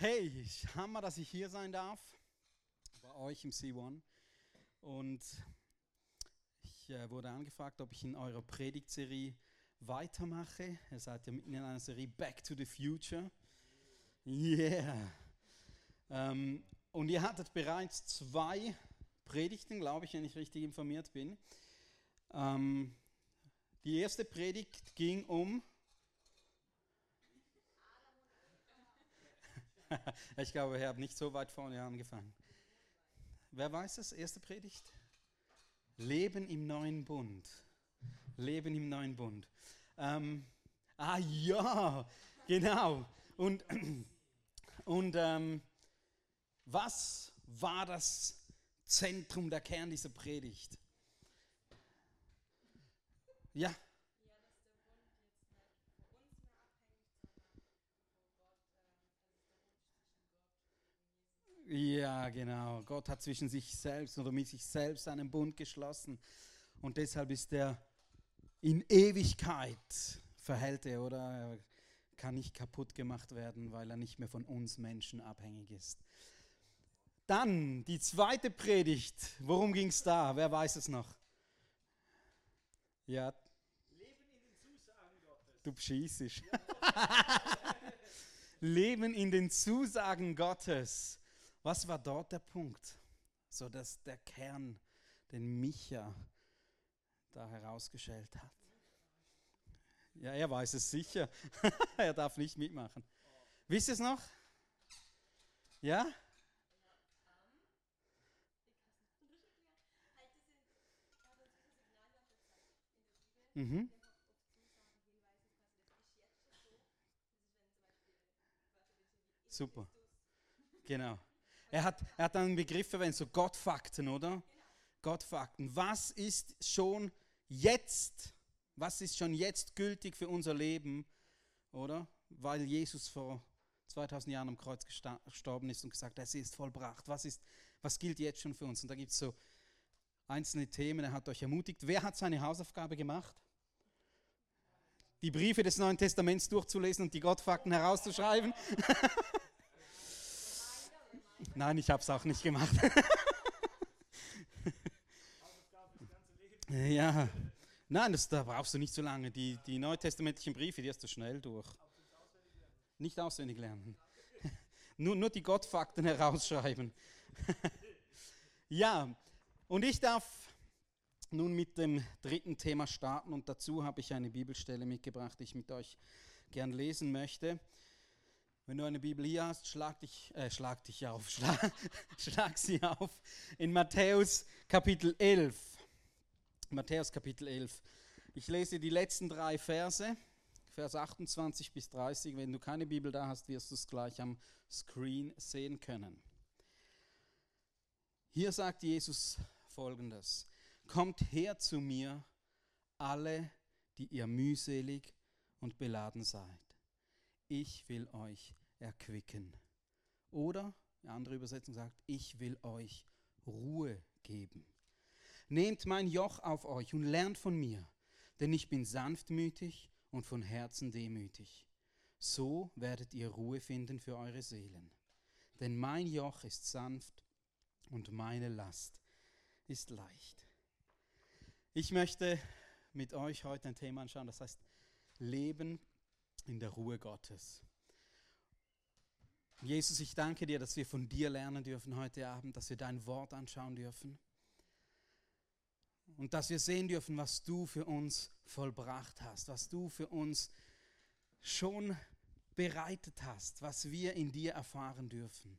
Hey, Hammer, dass ich hier sein darf, bei euch im C1. Und ich äh, wurde angefragt, ob ich in eurer Predigtserie weitermache. Ihr seid ja mitten in einer Serie Back to the Future. Yeah. Ähm, und ihr hattet bereits zwei Predigten, glaube ich, wenn ich richtig informiert bin. Ähm, die erste Predigt ging um ich glaube, er hat nicht so weit vorne angefangen. Wer weiß es? Erste Predigt? Leben im neuen Bund. Leben im neuen Bund. Ähm, ah ja, genau. Und, und ähm, was war das Zentrum, der Kern dieser Predigt? Ja. Ja, genau. Gott hat zwischen sich selbst oder mit sich selbst einen Bund geschlossen. Und deshalb ist er in Ewigkeit verhält er oder er kann nicht kaputt gemacht werden, weil er nicht mehr von uns Menschen abhängig ist. Dann die zweite Predigt. Worum ging es da? Wer weiß es noch? Ja. Leben in den Zusagen Gottes. Du beschießt. Leben in den Zusagen Gottes. Was war dort der Punkt? So dass der Kern, den Micha da herausgeschält hat. Ja, er weiß es sicher. er darf nicht mitmachen. Wisst ihr es noch? Ja? Mhm. Super. Genau. Er hat, er hat einen Begriff verwendet, so Gottfakten, oder? Gottfakten. Was ist schon jetzt, was ist schon jetzt gültig für unser Leben, oder? Weil Jesus vor 2000 Jahren am Kreuz gestorben ist und gesagt, es ist vollbracht. Was, ist, was gilt jetzt schon für uns? Und da gibt es so einzelne Themen, er hat euch ermutigt. Wer hat seine Hausaufgabe gemacht? Die Briefe des Neuen Testaments durchzulesen und die Gottfakten herauszuschreiben. Nein, ich habe es auch nicht gemacht. ja. Nein, das, da brauchst du nicht so lange. Die, die neutestamentlichen Briefe, die hast du schnell durch. Nicht auswendig lernen. nur, nur die Gottfakten herausschreiben. ja, und ich darf nun mit dem dritten Thema starten und dazu habe ich eine Bibelstelle mitgebracht, die ich mit euch gern lesen möchte. Wenn du eine Bibel hier hast, schlag dich, äh, schlag dich auf, schlag, schlag sie auf in Matthäus Kapitel 11. Matthäus Kapitel 11. Ich lese die letzten drei Verse, Vers 28 bis 30. Wenn du keine Bibel da hast, wirst du es gleich am Screen sehen können. Hier sagt Jesus folgendes: Kommt her zu mir, alle, die ihr mühselig und beladen seid ich will euch erquicken. Oder, eine andere Übersetzung sagt, ich will euch Ruhe geben. Nehmt mein Joch auf euch und lernt von mir, denn ich bin sanftmütig und von Herzen demütig. So werdet ihr Ruhe finden für eure Seelen. Denn mein Joch ist sanft und meine Last ist leicht. Ich möchte mit euch heute ein Thema anschauen, das heißt Leben in der Ruhe Gottes. Jesus, ich danke dir, dass wir von dir lernen dürfen heute Abend, dass wir dein Wort anschauen dürfen und dass wir sehen dürfen, was du für uns vollbracht hast, was du für uns schon bereitet hast, was wir in dir erfahren dürfen.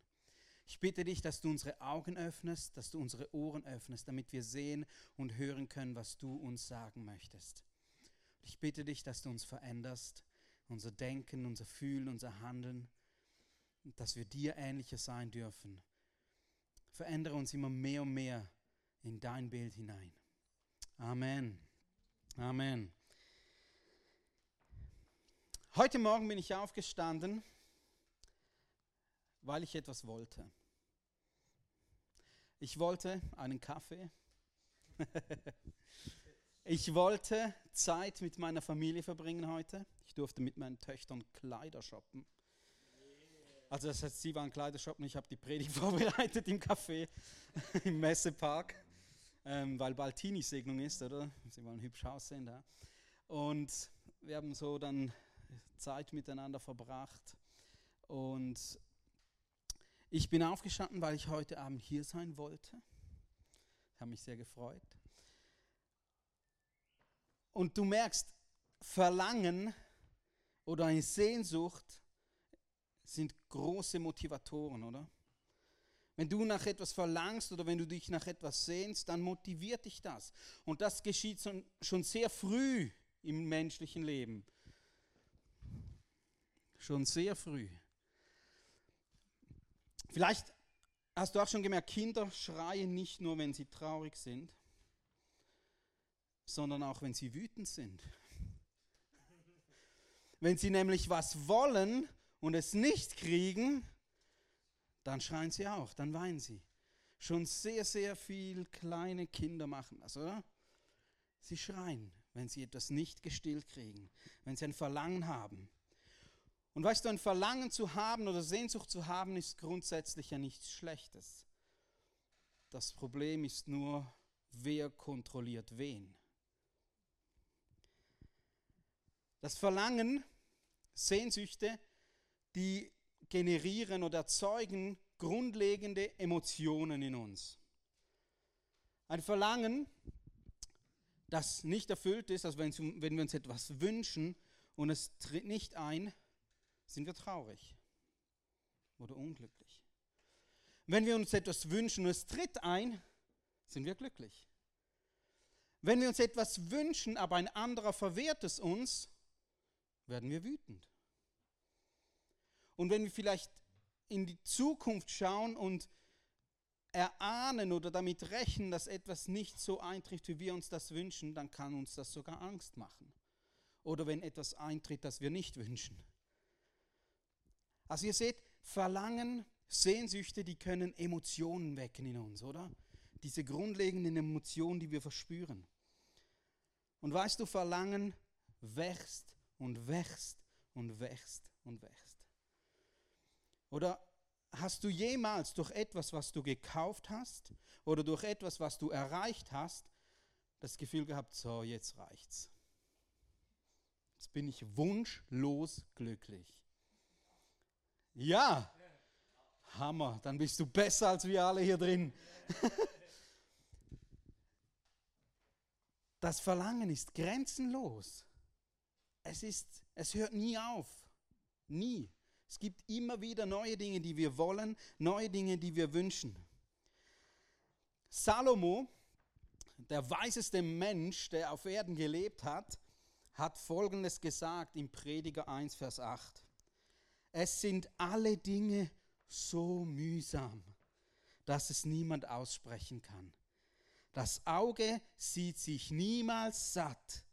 Ich bitte dich, dass du unsere Augen öffnest, dass du unsere Ohren öffnest, damit wir sehen und hören können, was du uns sagen möchtest. Ich bitte dich, dass du uns veränderst, unser Denken, unser Fühlen, unser Handeln, dass wir dir ähnlicher sein dürfen. Verändere uns immer mehr und mehr in dein Bild hinein. Amen. Amen. Heute Morgen bin ich aufgestanden, weil ich etwas wollte. Ich wollte einen Kaffee. Ich wollte Zeit mit meiner Familie verbringen heute. Ich durfte mit meinen Töchtern Kleider shoppen. Also das heißt, sie war ein Kleidershop und ich habe die Predigt vorbereitet im Café, im Messepark, ähm, weil bald Teenie-Segnung ist, oder? Sie wollen hübsch aussehen da. Und wir haben so dann Zeit miteinander verbracht. Und ich bin aufgestanden, weil ich heute Abend hier sein wollte. Ich habe mich sehr gefreut. Und du merkst, Verlangen oder eine Sehnsucht sind große Motivatoren, oder? Wenn du nach etwas verlangst oder wenn du dich nach etwas sehnst, dann motiviert dich das. Und das geschieht schon sehr früh im menschlichen Leben. Schon sehr früh. Vielleicht hast du auch schon gemerkt, Kinder schreien nicht nur, wenn sie traurig sind, sondern auch, wenn sie wütend sind. Wenn sie nämlich was wollen und es nicht kriegen, dann schreien sie auch, dann weinen sie. Schon sehr, sehr viel kleine Kinder machen das, oder? Sie schreien, wenn sie etwas nicht gestillt kriegen, wenn sie ein Verlangen haben. Und weißt du, ein Verlangen zu haben oder Sehnsucht zu haben, ist grundsätzlich ja nichts Schlechtes. Das Problem ist nur, wer kontrolliert wen. Das Verlangen, Sehnsüchte, die generieren oder erzeugen grundlegende Emotionen in uns. Ein Verlangen, das nicht erfüllt ist, also wenn, wir uns etwas wünschen und es tritt nicht ein, sind wir traurig oder unglücklich. Wenn wir uns etwas wünschen und es tritt ein, sind wir glücklich. Wenn wir uns etwas wünschen, aber ein anderer verwehrt es uns, werden wir wütend. Und wenn wir vielleicht in die Zukunft schauen und erahnen oder damit rechnen, dass etwas nicht so eintrifft, wie wir uns das wünschen, dann kann uns das sogar Angst machen. Oder wenn etwas eintritt, das wir nicht wünschen. Also ihr seht, Verlangen, Sehnsüchte, die können Emotionen wecken in uns, oder? Diese grundlegenden Emotionen, die wir verspüren. Und weißt du, Verlangen wächst und wächst und wächst und wächst. Oder hast du jemals durch etwas, was du gekauft hast oder durch etwas, was du erreicht hast, das Gefühl gehabt, so, jetzt reicht's. Jetzt bin ich wunschlos glücklich. Ja, Hammer, dann bist du besser als wir alle hier drin. Das Verlangen ist grenzenlos. Es, ist, es hört nie auf. Nie. Es gibt immer wieder neue Dinge, die wir wollen, neue Dinge, die wir wünschen. Salomo, der weiseste Mensch, der auf Erden gelebt hat, hat Folgendes gesagt im Prediger 1, Vers 8. Es sind alle Dinge so mühsam, dass es niemand aussprechen kann. Das Auge sieht sich niemals satt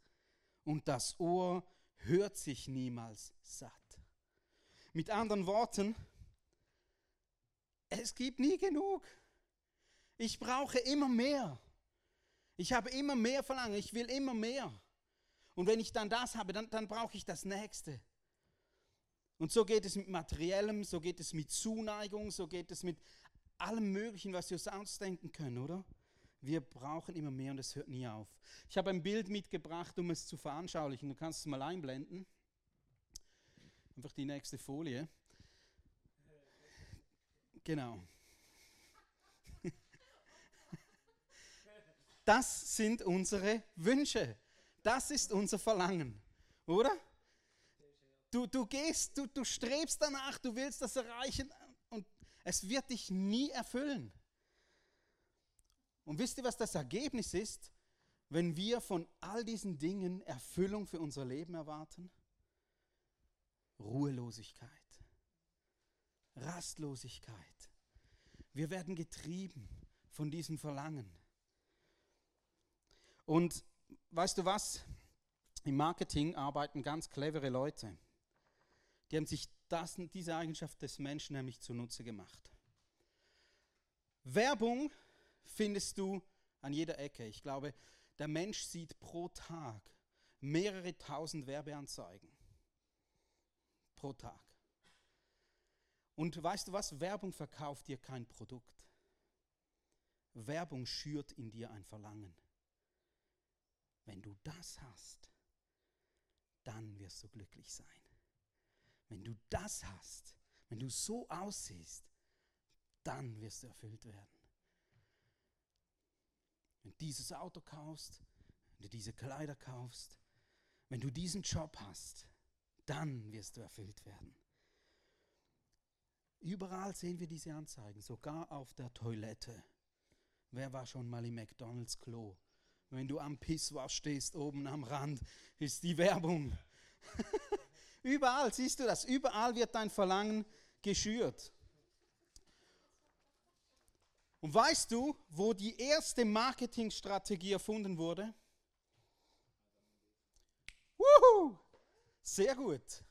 und das Ohr hört sich niemals satt. Mit anderen Worten, es gibt nie genug. Ich brauche immer mehr. Ich habe immer mehr Verlangen. Ich will immer mehr. Und wenn ich dann das habe, dann, dann brauche ich das Nächste. Und so geht es mit Materiellem, so geht es mit Zuneigung, so geht es mit allem Möglichen, was wir uns ausdenken können, oder? Wir brauchen immer mehr und es hört nie auf. Ich habe ein Bild mitgebracht, um es zu veranschaulichen. Du kannst es mal einblenden. Einfach die nächste Folie. Genau. Das sind unsere Wünsche. Das ist unser Verlangen, oder? Du, du gehst, du, du strebst danach, du willst das erreichen und es wird dich nie erfüllen. Und wisst ihr, was das Ergebnis ist, wenn wir von all diesen Dingen Erfüllung für unser Leben erwarten? Ruhelosigkeit, Rastlosigkeit. Wir werden getrieben von diesem Verlangen. Und weißt du was? Im Marketing arbeiten ganz clevere Leute. Die haben sich das, diese Eigenschaft des Menschen nämlich zunutze gemacht. Werbung findest du an jeder Ecke. Ich glaube, der Mensch sieht pro Tag mehrere tausend Werbeanzeigen pro Tag. Und weißt du was? Werbung verkauft dir kein Produkt. Werbung schürt in dir ein Verlangen. Wenn du das hast, dann wirst du glücklich sein. Wenn du das hast, wenn du so aussiehst, dann wirst du erfüllt werden. Wenn du dieses Auto kaufst, wenn du diese Kleider kaufst, wenn du diesen Job hast, dann wirst du erfüllt werden. Überall sehen wir diese Anzeigen, sogar auf der Toilette. Wer war schon mal im McDonald's Klo? Wenn du am Pisswasch stehst, oben am Rand, ist die Werbung. Überall siehst du das. Überall wird dein Verlangen geschürt. Und weißt du, wo die erste Marketingstrategie erfunden wurde? Wuhu! Sehr gut.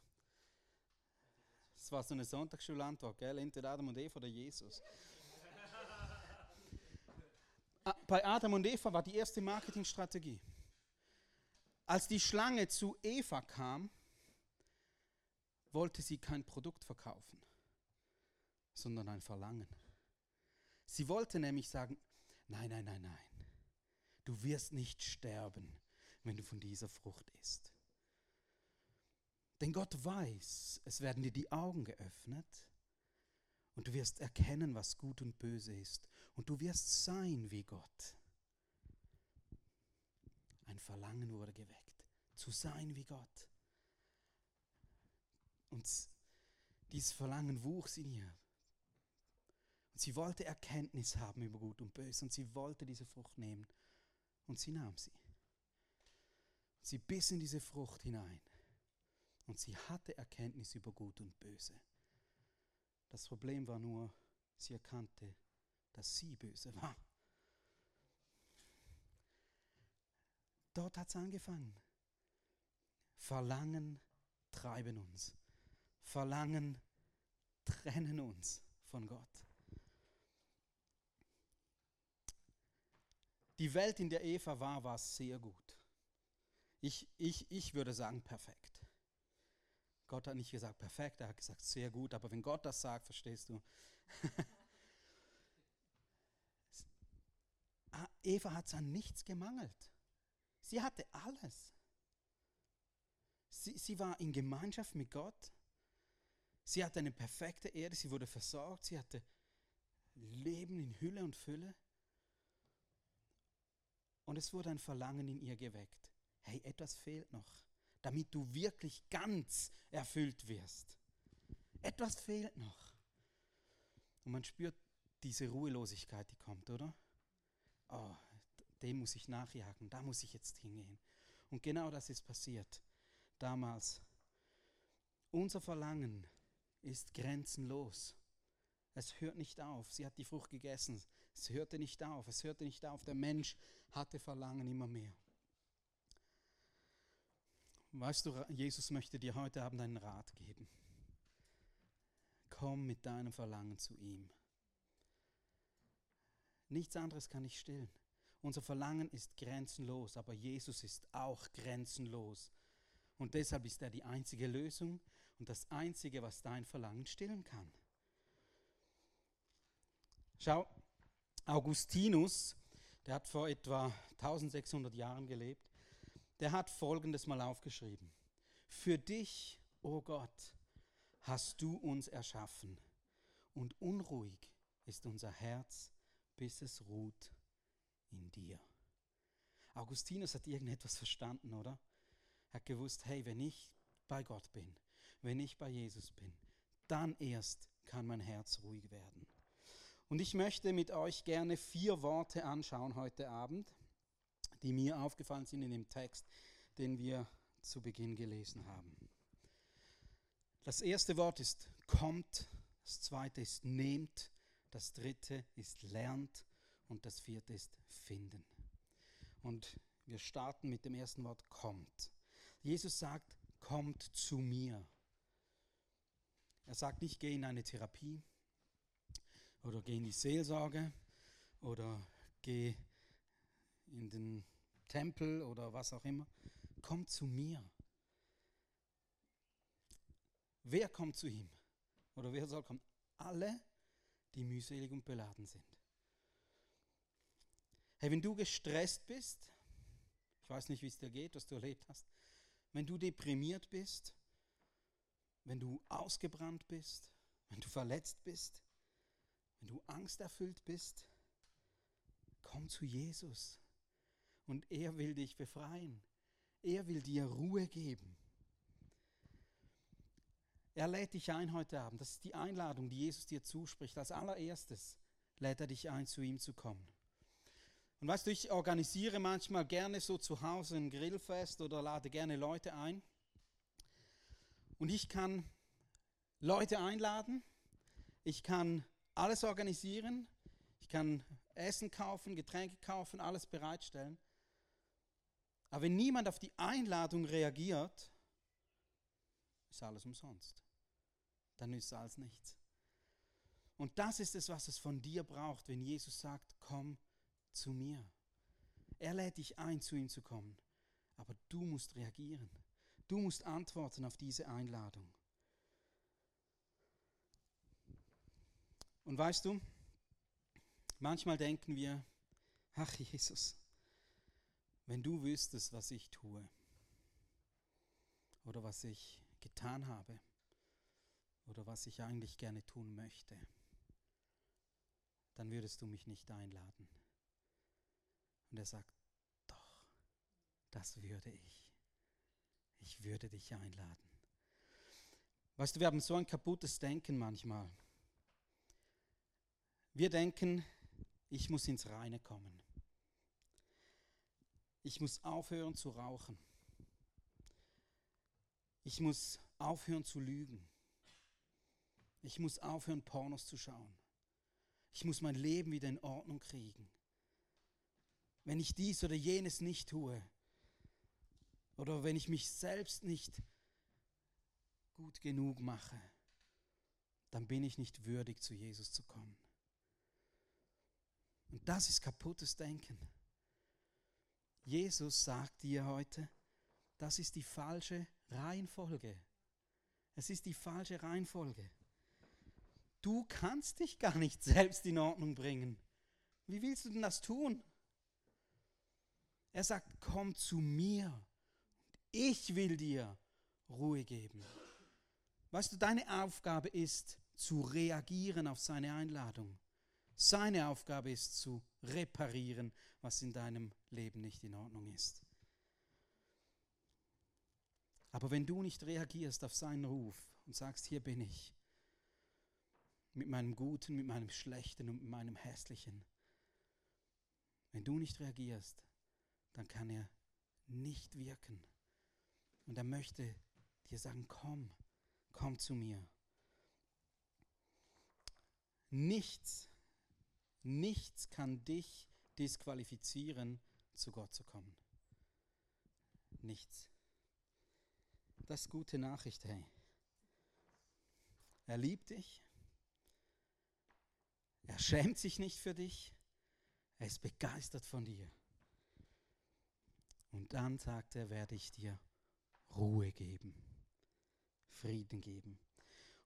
Das war so eine Sonntagsschulantwort, gell? Entweder Adam und Eva oder Jesus. Ah, bei Adam und Eva war die erste Marketingstrategie. Als die Schlange zu Eva kam, wollte sie kein Produkt verkaufen, sondern ein Verlangen. Sie wollte nämlich sagen, nein, nein, nein, nein, du wirst nicht sterben, wenn du von dieser Frucht isst. Denn Gott weiß, es werden dir die Augen geöffnet und du wirst erkennen, was gut und böse ist. Und du wirst sein wie Gott. Ein Verlangen wurde geweckt, zu sein wie Gott. Und dieses Verlangen wuchs in ihr. Sie wollte Erkenntnis haben über Gut und Böse und sie wollte diese Frucht nehmen. Und sie nahm sie. Sie biss in diese Frucht hinein. Und sie hatte Erkenntnis über Gut und Böse. Das Problem war nur, sie erkannte, dass sie böse war. Dort hat es angefangen. Verlangen treiben uns. Verlangen trennen uns von Gott. Die Welt, in der Eva war, war sehr gut. Ich, ich, ich würde sagen perfekt. Gott hat nicht gesagt perfekt, er hat gesagt sehr gut, aber wenn Gott das sagt, verstehst du. Ah, Eva hat es an nichts gemangelt. Sie hatte alles. Sie, sie war in Gemeinschaft mit Gott. Sie hatte eine perfekte Erde, sie wurde versorgt, sie hatte Leben in Hülle und Fülle. Und es wurde ein Verlangen in ihr geweckt. Hey, etwas fehlt noch damit du wirklich ganz erfüllt wirst. Etwas fehlt noch. Und man spürt diese Ruhelosigkeit, die kommt, oder? Oh, dem muss ich nachjagen, da muss ich jetzt hingehen. Und genau das ist passiert damals. Unser Verlangen ist grenzenlos. Es hört nicht auf. Sie hat die Frucht gegessen. Es hörte nicht auf. Es hörte nicht auf. Der Mensch hatte Verlangen immer mehr. Weißt du, Jesus möchte dir heute Abend einen Rat geben. Komm mit deinem Verlangen zu ihm. Nichts anderes kann ich stillen. Unser Verlangen ist grenzenlos, aber Jesus ist auch grenzenlos. Und deshalb ist er die einzige Lösung und das Einzige, was dein Verlangen stillen kann. Schau, Augustinus, der hat vor etwa 1600 Jahren gelebt, der hat Folgendes mal aufgeschrieben. Für dich, o oh Gott, hast du uns erschaffen und unruhig ist unser Herz, bis es ruht in dir. Augustinus hat irgendetwas verstanden, oder? Er hat gewusst, hey, wenn ich bei Gott bin, wenn ich bei Jesus bin, dann erst kann mein Herz ruhig werden. Und ich möchte mit euch gerne vier Worte anschauen heute Abend die mir aufgefallen sind in dem Text, den wir zu Beginn gelesen haben. Das erste Wort ist kommt, das zweite ist nehmt, das dritte ist lernt und das vierte ist finden. Und wir starten mit dem ersten Wort kommt. Jesus sagt, kommt zu mir. Er sagt nicht, geh in eine Therapie oder geh in die Seelsorge oder geh in den Tempel oder was auch immer. Kommt zu mir. Wer kommt zu ihm? Oder wer soll kommen? alle, die mühselig und beladen sind. Hey, wenn du gestresst bist, ich weiß nicht, wie es dir geht, was du erlebt hast, wenn du deprimiert bist, wenn du ausgebrannt bist, wenn du verletzt bist, wenn du angsterfüllt bist, komm zu Jesus und er will dich befreien. Er will dir Ruhe geben. Er lädt dich ein heute Abend. Das ist die Einladung, die Jesus dir zuspricht. Als allererstes lädt er dich ein, zu ihm zu kommen. Und weißt du, ich organisiere manchmal gerne so zu Hause ein Grillfest oder lade gerne Leute ein. Und ich kann Leute einladen, ich kann alles organisieren, ich kann Essen kaufen, Getränke kaufen, alles bereitstellen. Aber wenn niemand auf die Einladung reagiert, ist alles umsonst. Dann ist alles nichts. Und das ist es, was es von dir braucht, wenn Jesus sagt, komm zu mir. Er lädt dich ein, zu ihm zu kommen. Aber du musst reagieren. Du musst antworten auf diese Einladung. Und weißt du, manchmal denken wir, ach Jesus, wenn du wüsstest, was ich tue oder was ich getan habe oder was ich eigentlich gerne tun möchte, dann würdest du mich nicht einladen. Und er sagt, doch, das würde ich. Ich würde dich einladen. Weißt du, wir haben so ein kaputtes Denken manchmal. Wir denken, ich muss ins Reine kommen. Ich muss aufhören zu rauchen. Ich muss aufhören zu lügen. Ich muss aufhören, Pornos zu schauen. Ich muss mein Leben wieder in Ordnung kriegen. Wenn ich dies oder jenes nicht tue, oder wenn ich mich selbst nicht gut genug mache, dann bin ich nicht würdig, zu Jesus zu kommen. Und das ist kaputtes Denken. Jesus sagt dir heute, das ist die falsche Reihenfolge. Es ist die falsche Reihenfolge. Du kannst dich gar nicht selbst in Ordnung bringen. Wie willst du denn das tun? Er sagt, komm zu mir. Ich will dir Ruhe geben. Weißt du, deine Aufgabe ist zu reagieren auf seine Einladung. Seine Aufgabe ist zu reparieren, was in deinem Leben nicht in Ordnung ist. Aber wenn du nicht reagierst auf seinen Ruf und sagst, hier bin ich, mit meinem Guten, mit meinem Schlechten und mit meinem Hässlichen, wenn du nicht reagierst, dann kann er nicht wirken. Und er möchte dir sagen, komm, komm zu mir. Nichts Nichts kann dich disqualifizieren, zu Gott zu kommen. Nichts. Das ist gute Nachricht, hey. Er liebt dich. Er schämt sich nicht für dich. Er ist begeistert von dir. Und dann sagt er, werde ich dir Ruhe geben, Frieden geben.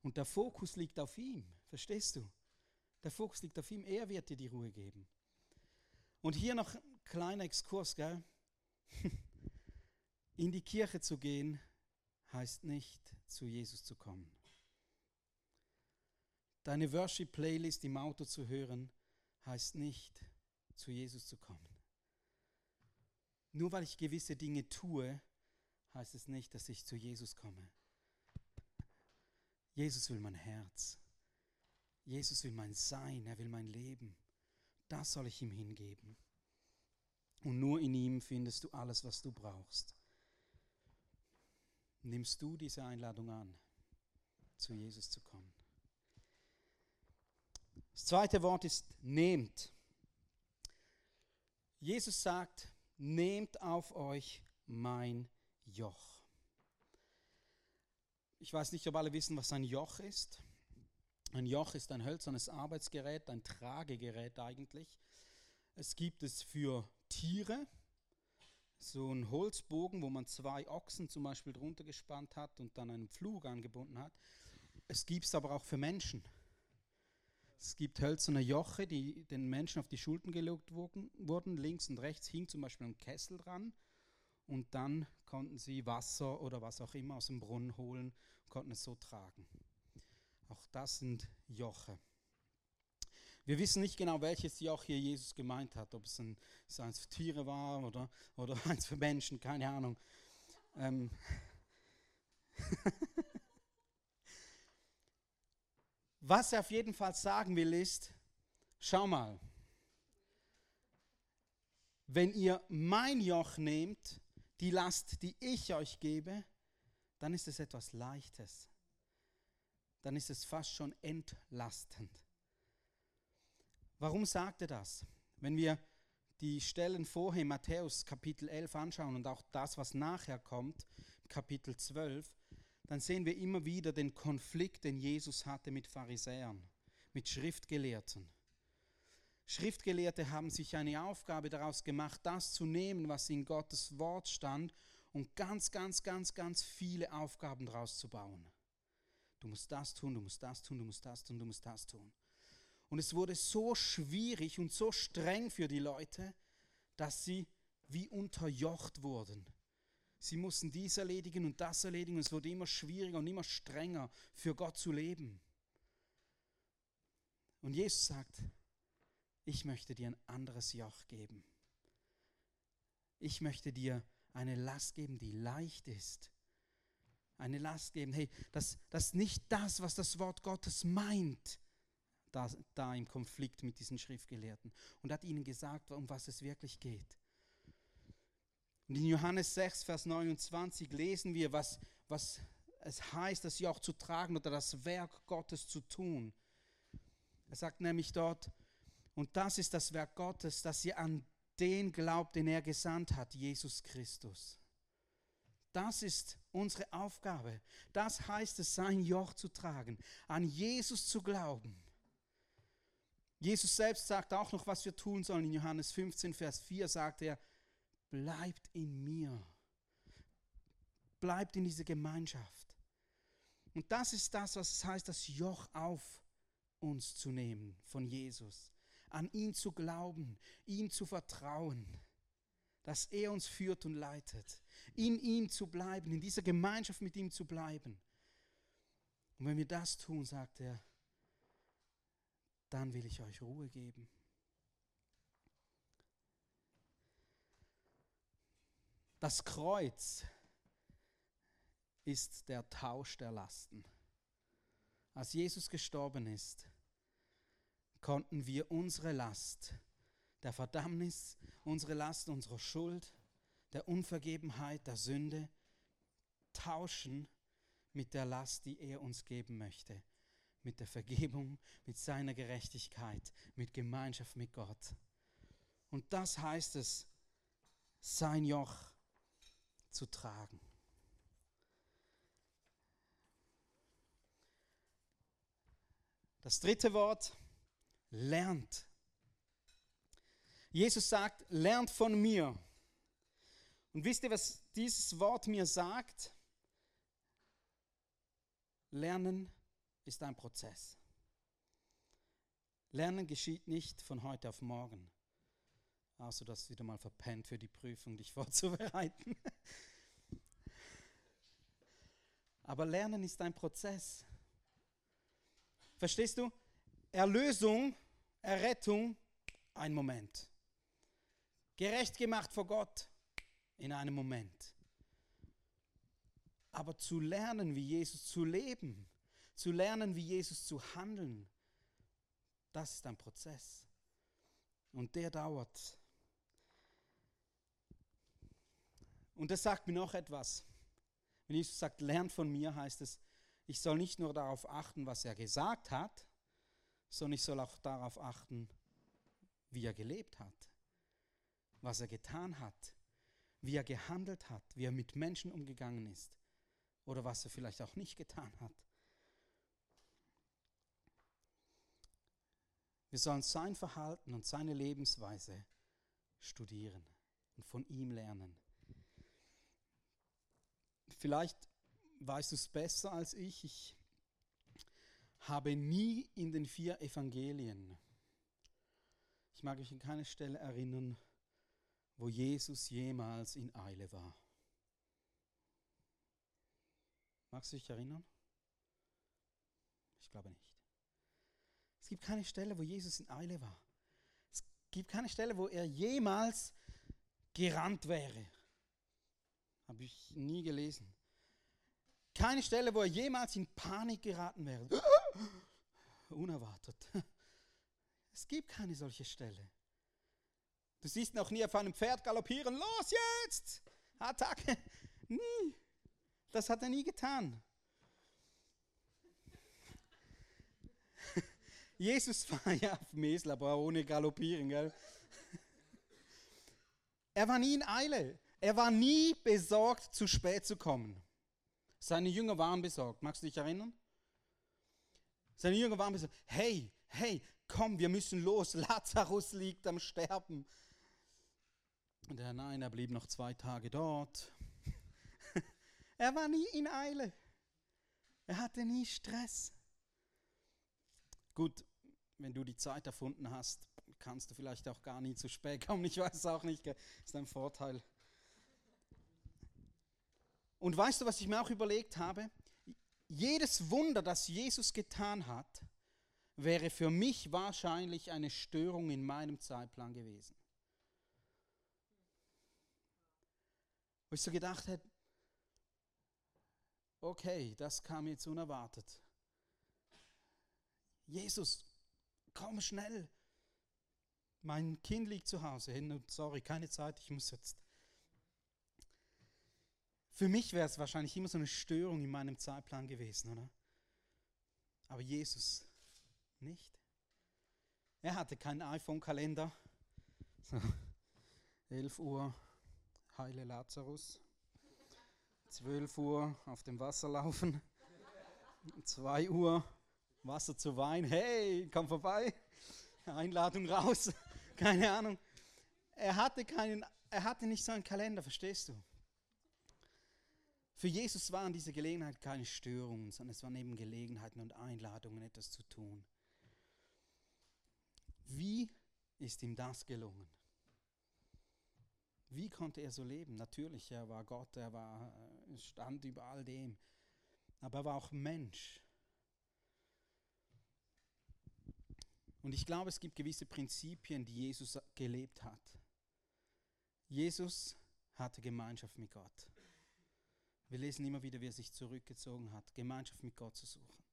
Und der Fokus liegt auf ihm, verstehst du? Der Fokus liegt auf ihm. Er wird dir die Ruhe geben. Und hier noch ein kleiner Exkurs, gell? In die Kirche zu gehen heißt nicht, zu Jesus zu kommen. Deine Worship-Playlist im Auto zu hören heißt nicht, zu Jesus zu kommen. Nur weil ich gewisse Dinge tue, heißt es nicht, dass ich zu Jesus komme. Jesus will mein Herz. Jesus will mein Sein, er will mein Leben. Das soll ich ihm hingeben. Und nur in ihm findest du alles, was du brauchst. Nimmst du diese Einladung an, zu Jesus zu kommen? Das zweite Wort ist nehmt. Jesus sagt, nehmt auf euch mein Joch. Ich weiß nicht, ob alle wissen, was ein Joch ist. Ein Joch ist ein hölzernes Arbeitsgerät, ein Tragegerät eigentlich. Es gibt es für Tiere, so ein Holzbogen, wo man zwei Ochsen zum Beispiel drunter gespannt hat und dann einen Pflug angebunden hat. Es gibt es aber auch für Menschen. Es gibt hölzerne Joche, die den Menschen auf die Schultern gelegt wurden. Links und rechts hing zum Beispiel ein Kessel dran. Und dann konnten sie Wasser oder was auch immer aus dem Brunnen holen und konnten es so tragen. Auch das sind Joche. Wir wissen nicht genau, welches Joch hier Jesus gemeint hat, ob es ein, eins für Tiere war oder, oder eins für Menschen, keine Ahnung. Ähm Was er auf jeden Fall sagen will ist, schau mal, wenn ihr mein Joch nehmt, die Last, die ich euch gebe, dann ist es etwas Leichtes. Dann ist es fast schon entlastend. Warum sagt er das? Wenn wir die Stellen vorher Matthäus Kapitel 11 anschauen und auch das, was nachher kommt, Kapitel 12, dann sehen wir immer wieder den Konflikt, den Jesus hatte mit Pharisäern, mit Schriftgelehrten. Schriftgelehrte haben sich eine Aufgabe daraus gemacht, das zu nehmen, was in Gottes Wort stand, und ganz, ganz, ganz, ganz viele Aufgaben daraus zu bauen. Du musst das tun, du musst das tun, du musst das tun, du musst das tun. Und es wurde so schwierig und so streng für die Leute, dass sie wie unterjocht wurden. Sie mussten dies erledigen und das erledigen und es wurde immer schwieriger und immer strenger für Gott zu leben. Und Jesus sagt, ich möchte dir ein anderes Joch geben. Ich möchte dir eine Last geben, die leicht ist. Eine Last geben, hey, das, das nicht das, was das Wort Gottes meint, da, da im Konflikt mit diesen Schriftgelehrten. Und hat ihnen gesagt, um was es wirklich geht. Und in Johannes 6, Vers 29 lesen wir, was, was es heißt, das Joch zu tragen oder das Werk Gottes zu tun. Er sagt nämlich dort, und das ist das Werk Gottes, dass ihr an den glaubt, den er gesandt hat, Jesus Christus. Das ist unsere Aufgabe. Das heißt es, sein Joch zu tragen, an Jesus zu glauben. Jesus selbst sagt auch noch, was wir tun sollen. In Johannes 15, Vers 4 sagt er, bleibt in mir. Bleibt in dieser Gemeinschaft. Und das ist das, was es heißt, das Joch auf uns zu nehmen von Jesus an ihn zu glauben, ihm zu vertrauen, dass er uns führt und leitet, in ihm zu bleiben, in dieser Gemeinschaft mit ihm zu bleiben. Und wenn wir das tun, sagt er, dann will ich euch Ruhe geben. Das Kreuz ist der Tausch der Lasten. Als Jesus gestorben ist, konnten wir unsere Last der Verdammnis, unsere Last unserer Schuld, der Unvergebenheit, der Sünde tauschen mit der Last, die er uns geben möchte. Mit der Vergebung, mit seiner Gerechtigkeit, mit Gemeinschaft mit Gott. Und das heißt es, sein Joch zu tragen. Das dritte Wort lernt. Jesus sagt, lernt von mir. Und wisst ihr, was dieses Wort mir sagt? Lernen ist ein Prozess. Lernen geschieht nicht von heute auf morgen. Außer dass wieder mal verpennt für die Prüfung, dich vorzubereiten. Aber Lernen ist ein Prozess. Verstehst du? Erlösung, Errettung, ein Moment. Gerecht gemacht vor Gott in einem Moment. Aber zu lernen, wie Jesus zu leben, zu lernen, wie Jesus zu handeln, das ist ein Prozess. Und der dauert. Und das sagt mir noch etwas. Wenn Jesus sagt, lernt von mir, heißt es, ich soll nicht nur darauf achten, was er gesagt hat, sondern ich soll auch darauf achten, wie er gelebt hat, was er getan hat, wie er gehandelt hat, wie er mit Menschen umgegangen ist oder was er vielleicht auch nicht getan hat. Wir sollen sein Verhalten und seine Lebensweise studieren und von ihm lernen. Vielleicht weißt du es besser als ich. Ich habe nie in den vier Evangelien, ich mag mich an keine Stelle erinnern, wo Jesus jemals in Eile war. Magst du dich erinnern? Ich glaube nicht. Es gibt keine Stelle, wo Jesus in Eile war. Es gibt keine Stelle, wo er jemals gerannt wäre. Habe ich nie gelesen. Keine Stelle, wo er jemals in Panik geraten wäre. Unerwartet. Es gibt keine solche Stelle. Du siehst noch nie auf einem Pferd galoppieren. Los jetzt! Attacke! Nie. Das hat er nie getan. Jesus war ja auf dem Esel, aber ohne Galoppieren. Gell? Er war nie in Eile. Er war nie besorgt, zu spät zu kommen. Seine Jünger waren besorgt. Magst du dich erinnern? Seine Jünger waren besorgt. Hey, hey, komm, wir müssen los. Lazarus liegt am Sterben. Und er, nein, er blieb noch zwei Tage dort. er war nie in Eile. Er hatte nie Stress. Gut, wenn du die Zeit erfunden hast, kannst du vielleicht auch gar nie zu spät kommen. Ich weiß auch nicht, ist ein Vorteil. Und weißt du, was ich mir auch überlegt habe? Jedes Wunder, das Jesus getan hat, wäre für mich wahrscheinlich eine Störung in meinem Zeitplan gewesen. Wo ich so gedacht hätte, okay, das kam jetzt unerwartet. Jesus, komm schnell. Mein Kind liegt zu Hause. Sorry, keine Zeit, ich muss jetzt. Für mich wäre es wahrscheinlich immer so eine Störung in meinem Zeitplan gewesen, oder? Aber Jesus nicht. Er hatte keinen iPhone-Kalender. So, 11 Uhr, heile Lazarus. 12 Uhr auf dem Wasser laufen. 2 Uhr Wasser zu Wein. Hey, komm vorbei. Einladung raus. Keine Ahnung. Er hatte, keinen, er hatte nicht so einen Kalender, verstehst du? Für Jesus waren diese Gelegenheiten keine Störungen, sondern es waren eben Gelegenheiten und Einladungen, etwas zu tun. Wie ist ihm das gelungen? Wie konnte er so leben? Natürlich, er war Gott, er war, äh, stand über all dem. Aber er war auch Mensch. Und ich glaube, es gibt gewisse Prinzipien, die Jesus gelebt hat. Jesus hatte Gemeinschaft mit Gott. Wir lesen immer wieder, wie er sich zurückgezogen hat, Gemeinschaft mit Gott zu suchen.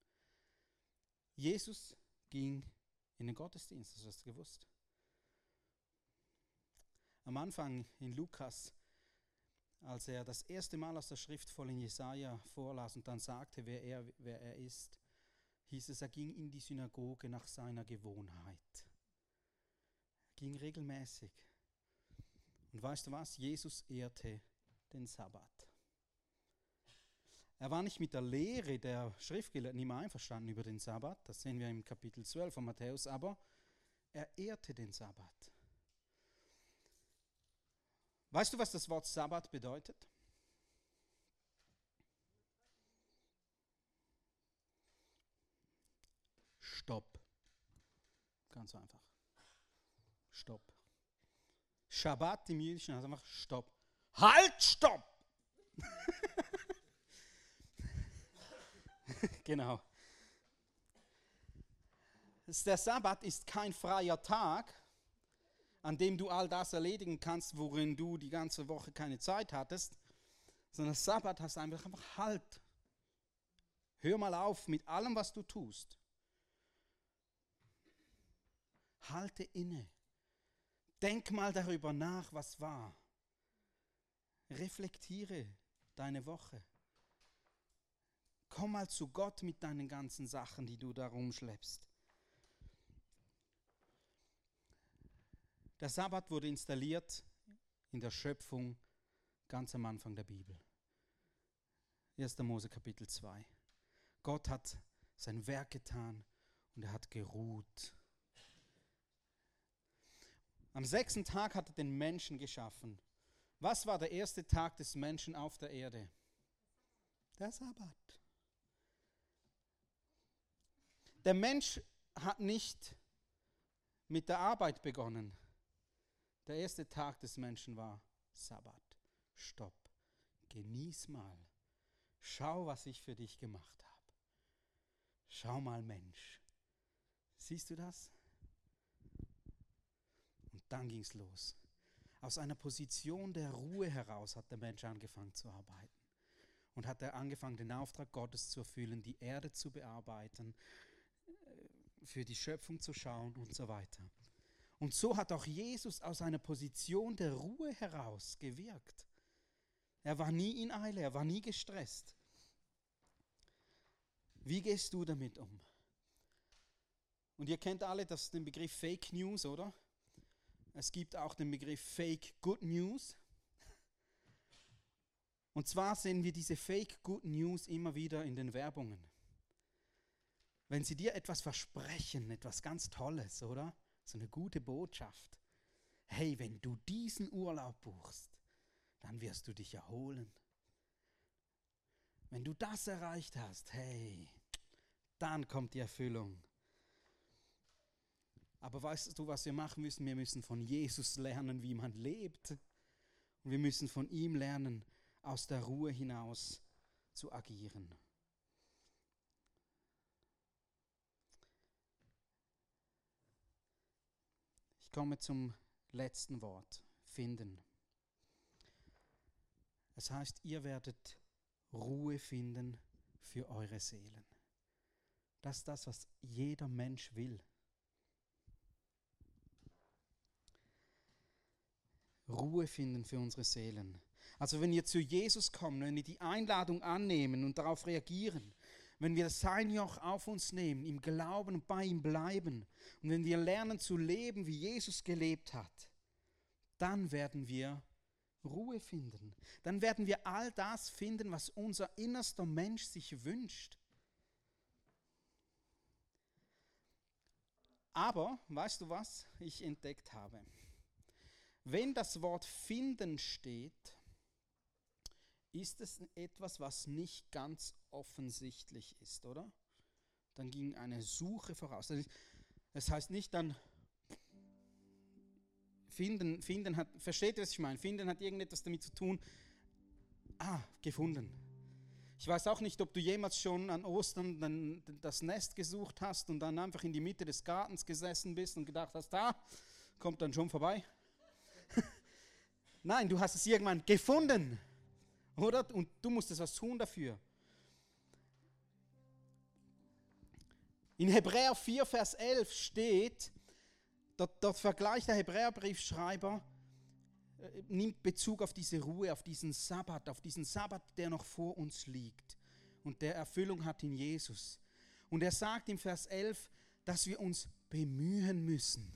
Jesus ging in den Gottesdienst, das hast du gewusst. Am Anfang in Lukas, als er das erste Mal aus der Schrift voll in Jesaja vorlas und dann sagte, wer er, wer er ist, hieß es, er ging in die Synagoge nach seiner Gewohnheit. Er ging regelmäßig. Und weißt du was? Jesus ehrte den Sabbat. Er war nicht mit der Lehre der Schriftgelehrten immer einverstanden über den Sabbat, das sehen wir im Kapitel 12 von Matthäus, aber er ehrte den Sabbat. Weißt du, was das Wort Sabbat bedeutet? Stopp. Ganz einfach. Stopp. Shabbat im Jüdischen heißt einfach Stopp. Halt, Stopp! genau. Der Sabbat ist kein freier Tag, an dem du all das erledigen kannst, worin du die ganze Woche keine Zeit hattest, sondern Sabbat heißt einfach, einfach Halt. Hör mal auf mit allem, was du tust. Halte inne. Denk mal darüber nach, was war. Reflektiere deine Woche. Komm mal zu Gott mit deinen ganzen Sachen, die du da rumschleppst. Der Sabbat wurde installiert in der Schöpfung ganz am Anfang der Bibel. 1. Mose Kapitel 2. Gott hat sein Werk getan und er hat geruht. Am sechsten Tag hat er den Menschen geschaffen. Was war der erste Tag des Menschen auf der Erde? Der Sabbat. Der Mensch hat nicht mit der Arbeit begonnen. Der erste Tag des Menschen war Sabbat. Stopp. Genieß mal. Schau, was ich für dich gemacht habe. Schau mal, Mensch. Siehst du das? Und dann ging es los. Aus einer Position der Ruhe heraus hat der Mensch angefangen zu arbeiten. Und hat er angefangen, den Auftrag Gottes zu erfüllen, die Erde zu bearbeiten, äh, für die Schöpfung zu schauen und so weiter. Und so hat auch Jesus aus einer Position der Ruhe heraus gewirkt. Er war nie in Eile, er war nie gestresst. Wie gehst du damit um? Und ihr kennt alle das, den Begriff Fake News, oder? Es gibt auch den Begriff Fake Good News. Und zwar sehen wir diese Fake Good News immer wieder in den Werbungen. Wenn sie dir etwas versprechen, etwas ganz Tolles, oder? So eine gute Botschaft. Hey, wenn du diesen Urlaub buchst, dann wirst du dich erholen. Wenn du das erreicht hast, hey, dann kommt die Erfüllung. Aber weißt du, was wir machen müssen? Wir müssen von Jesus lernen, wie man lebt. Und wir müssen von ihm lernen, aus der Ruhe hinaus zu agieren. Ich komme zum letzten Wort, finden. Es heißt, ihr werdet Ruhe finden für eure Seelen. Das ist das, was jeder Mensch will. Ruhe finden für unsere Seelen. Also wenn wir zu Jesus kommen, wenn wir die Einladung annehmen und darauf reagieren, wenn wir sein Joch auf uns nehmen, im Glauben und bei ihm bleiben und wenn wir lernen zu leben, wie Jesus gelebt hat, dann werden wir Ruhe finden. Dann werden wir all das finden, was unser innerster Mensch sich wünscht. Aber, weißt du was ich entdeckt habe? Wenn das Wort finden steht, ist es etwas, was nicht ganz offensichtlich ist, oder? Dann ging eine Suche voraus. Das heißt nicht dann, finden, finden hat, versteht ihr, was ich meine? Finden hat irgendetwas damit zu tun, ah, gefunden. Ich weiß auch nicht, ob du jemals schon an Ostern das Nest gesucht hast und dann einfach in die Mitte des Gartens gesessen bist und gedacht hast, da kommt dann schon vorbei. Nein, du hast es irgendwann gefunden. Oder? Und du musstest was tun dafür. In Hebräer 4, Vers 11 steht, dort, dort vergleicht der Hebräerbriefschreiber, äh, nimmt Bezug auf diese Ruhe, auf diesen Sabbat, auf diesen Sabbat, der noch vor uns liegt und der Erfüllung hat in Jesus. Und er sagt im Vers 11, dass wir uns bemühen müssen,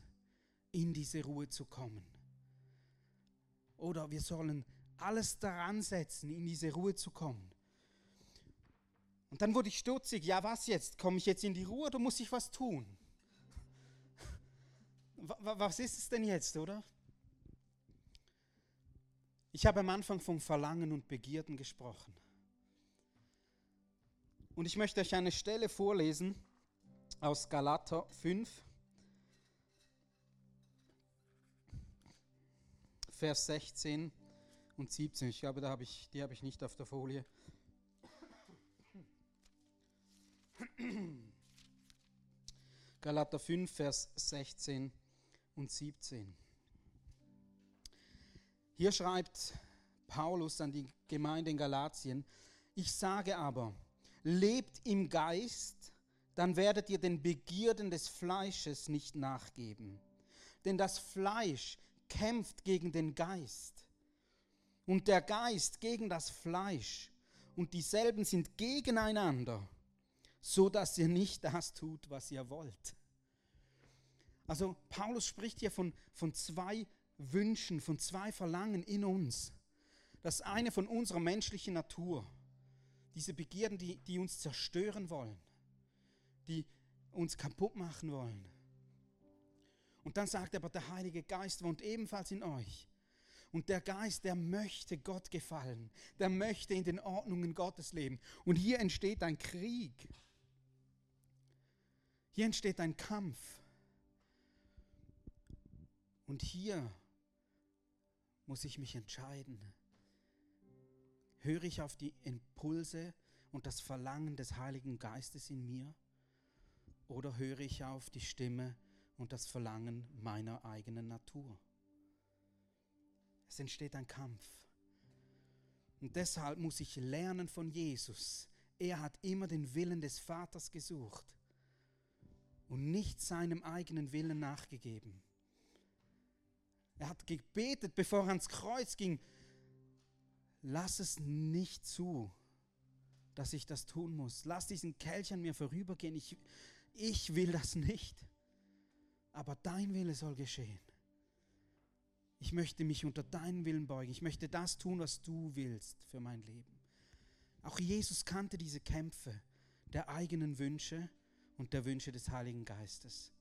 in diese Ruhe zu kommen. Oder wir sollen alles daran setzen, in diese Ruhe zu kommen. Und dann wurde ich stutzig. Ja, was jetzt? Komme ich jetzt in die Ruhe oder muss ich was tun? Was ist es denn jetzt, oder? Ich habe am Anfang von Verlangen und Begierden gesprochen. Und ich möchte euch eine Stelle vorlesen aus Galater 5, Vers 16 und 17. Ich glaube, da habe ich, die habe ich nicht auf der Folie. Galater 5, Vers 16 und 17. Hier schreibt Paulus an die Gemeinde in Galatien, ich sage aber, lebt im Geist, dann werdet ihr den Begierden des Fleisches nicht nachgeben. Denn das Fleisch kämpft gegen den Geist und der Geist gegen das Fleisch und dieselben sind gegeneinander, so dass ihr nicht das tut, was ihr wollt. Also Paulus spricht hier von, von zwei Wünschen, von zwei Verlangen in uns. Das eine von unserer menschlichen Natur, diese Begierden, die, die uns zerstören wollen, die uns kaputt machen wollen. Und dann sagt er aber, der Heilige Geist wohnt ebenfalls in euch. Und der Geist, der möchte Gott gefallen, der möchte in den Ordnungen Gottes leben. Und hier entsteht ein Krieg. Hier entsteht ein Kampf. Und hier muss ich mich entscheiden. Höre ich auf die Impulse und das Verlangen des Heiligen Geistes in mir oder höre ich auf die Stimme und das Verlangen meiner eigenen Natur? Es entsteht ein Kampf. Und deshalb muss ich lernen von Jesus. Er hat immer den Willen des Vaters gesucht und nicht seinem eigenen Willen nachgegeben. Er hat gebetet, bevor er ans Kreuz ging, lass es nicht zu, dass ich das tun muss. Lass diesen Kelch an mir vorübergehen. Ich, ich will das nicht. Aber dein Wille soll geschehen. Ich möchte mich unter deinen Willen beugen. Ich möchte das tun, was du willst für mein Leben. Auch Jesus kannte diese Kämpfe der eigenen Wünsche und der Wünsche des Heiligen Geistes.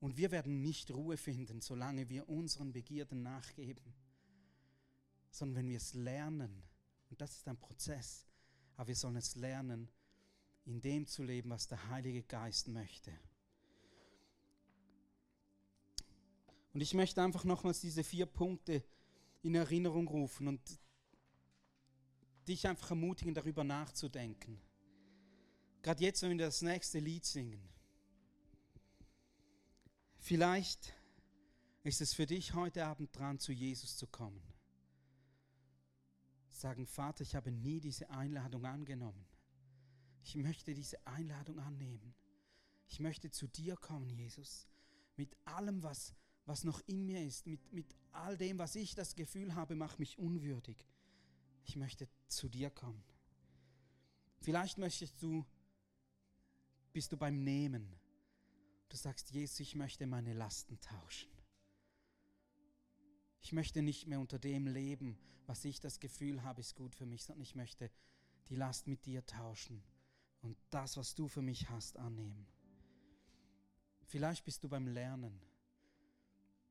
Und wir werden nicht Ruhe finden, solange wir unseren Begierden nachgeben, sondern wenn wir es lernen, und das ist ein Prozess, aber wir sollen es lernen, in dem zu leben, was der Heilige Geist möchte. Und ich möchte einfach nochmals diese vier Punkte in Erinnerung rufen und dich einfach ermutigen, darüber nachzudenken. Gerade jetzt, wenn wir das nächste Lied singen. Vielleicht ist es für dich heute Abend dran, zu Jesus zu kommen. Sagen, Vater, ich habe nie diese Einladung angenommen. Ich möchte diese Einladung annehmen. Ich möchte zu dir kommen, Jesus, mit allem, was, was noch in mir ist, mit, mit all dem, was ich das Gefühl habe, macht mich unwürdig. Ich möchte zu dir kommen. Vielleicht möchtest du, bist du beim Nehmen. Du sagst, Jesus, ich möchte meine Lasten tauschen. Ich möchte nicht mehr unter dem leben, was ich das Gefühl habe, ist gut für mich, sondern ich möchte die Last mit dir tauschen und das, was du für mich hast, annehmen. Vielleicht bist du beim Lernen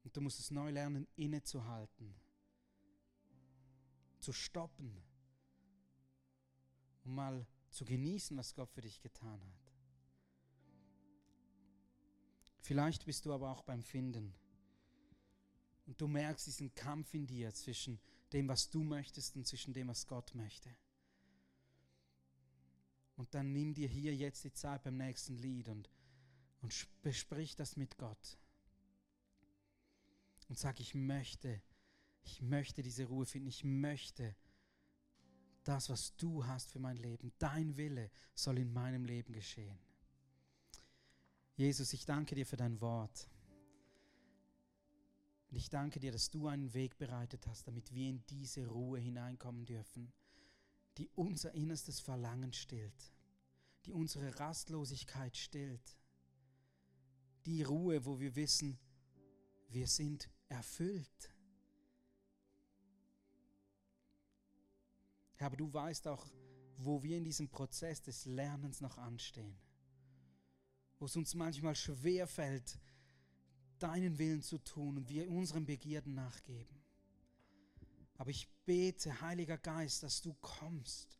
und du musst es neu lernen, innezuhalten, zu stoppen, um mal zu genießen, was Gott für dich getan hat. Vielleicht bist du aber auch beim Finden und du merkst diesen Kampf in dir zwischen dem, was du möchtest und zwischen dem, was Gott möchte. Und dann nimm dir hier jetzt die Zeit beim nächsten Lied und, und besprich das mit Gott. Und sag, ich möchte, ich möchte diese Ruhe finden, ich möchte das, was du hast für mein Leben, dein Wille soll in meinem Leben geschehen. Jesus, ich danke dir für dein Wort. Und ich danke dir, dass du einen Weg bereitet hast, damit wir in diese Ruhe hineinkommen dürfen die unser innerstes Verlangen stillt, die unsere Rastlosigkeit stillt, die Ruhe, wo wir wissen, wir sind erfüllt. Herr, aber du weißt auch, wo wir in diesem Prozess des Lernens noch anstehen, wo es uns manchmal schwer fällt, deinen Willen zu tun und wir unseren Begierden nachgeben. Aber ich bete, Heiliger Geist, dass du kommst,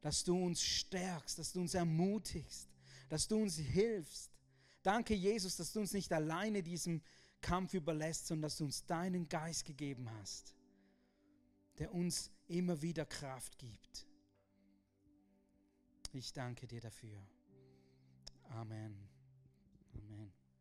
dass du uns stärkst, dass du uns ermutigst, dass du uns hilfst. Danke, Jesus, dass du uns nicht alleine diesem Kampf überlässt, sondern dass du uns deinen Geist gegeben hast, der uns immer wieder Kraft gibt. Ich danke dir dafür. Amen.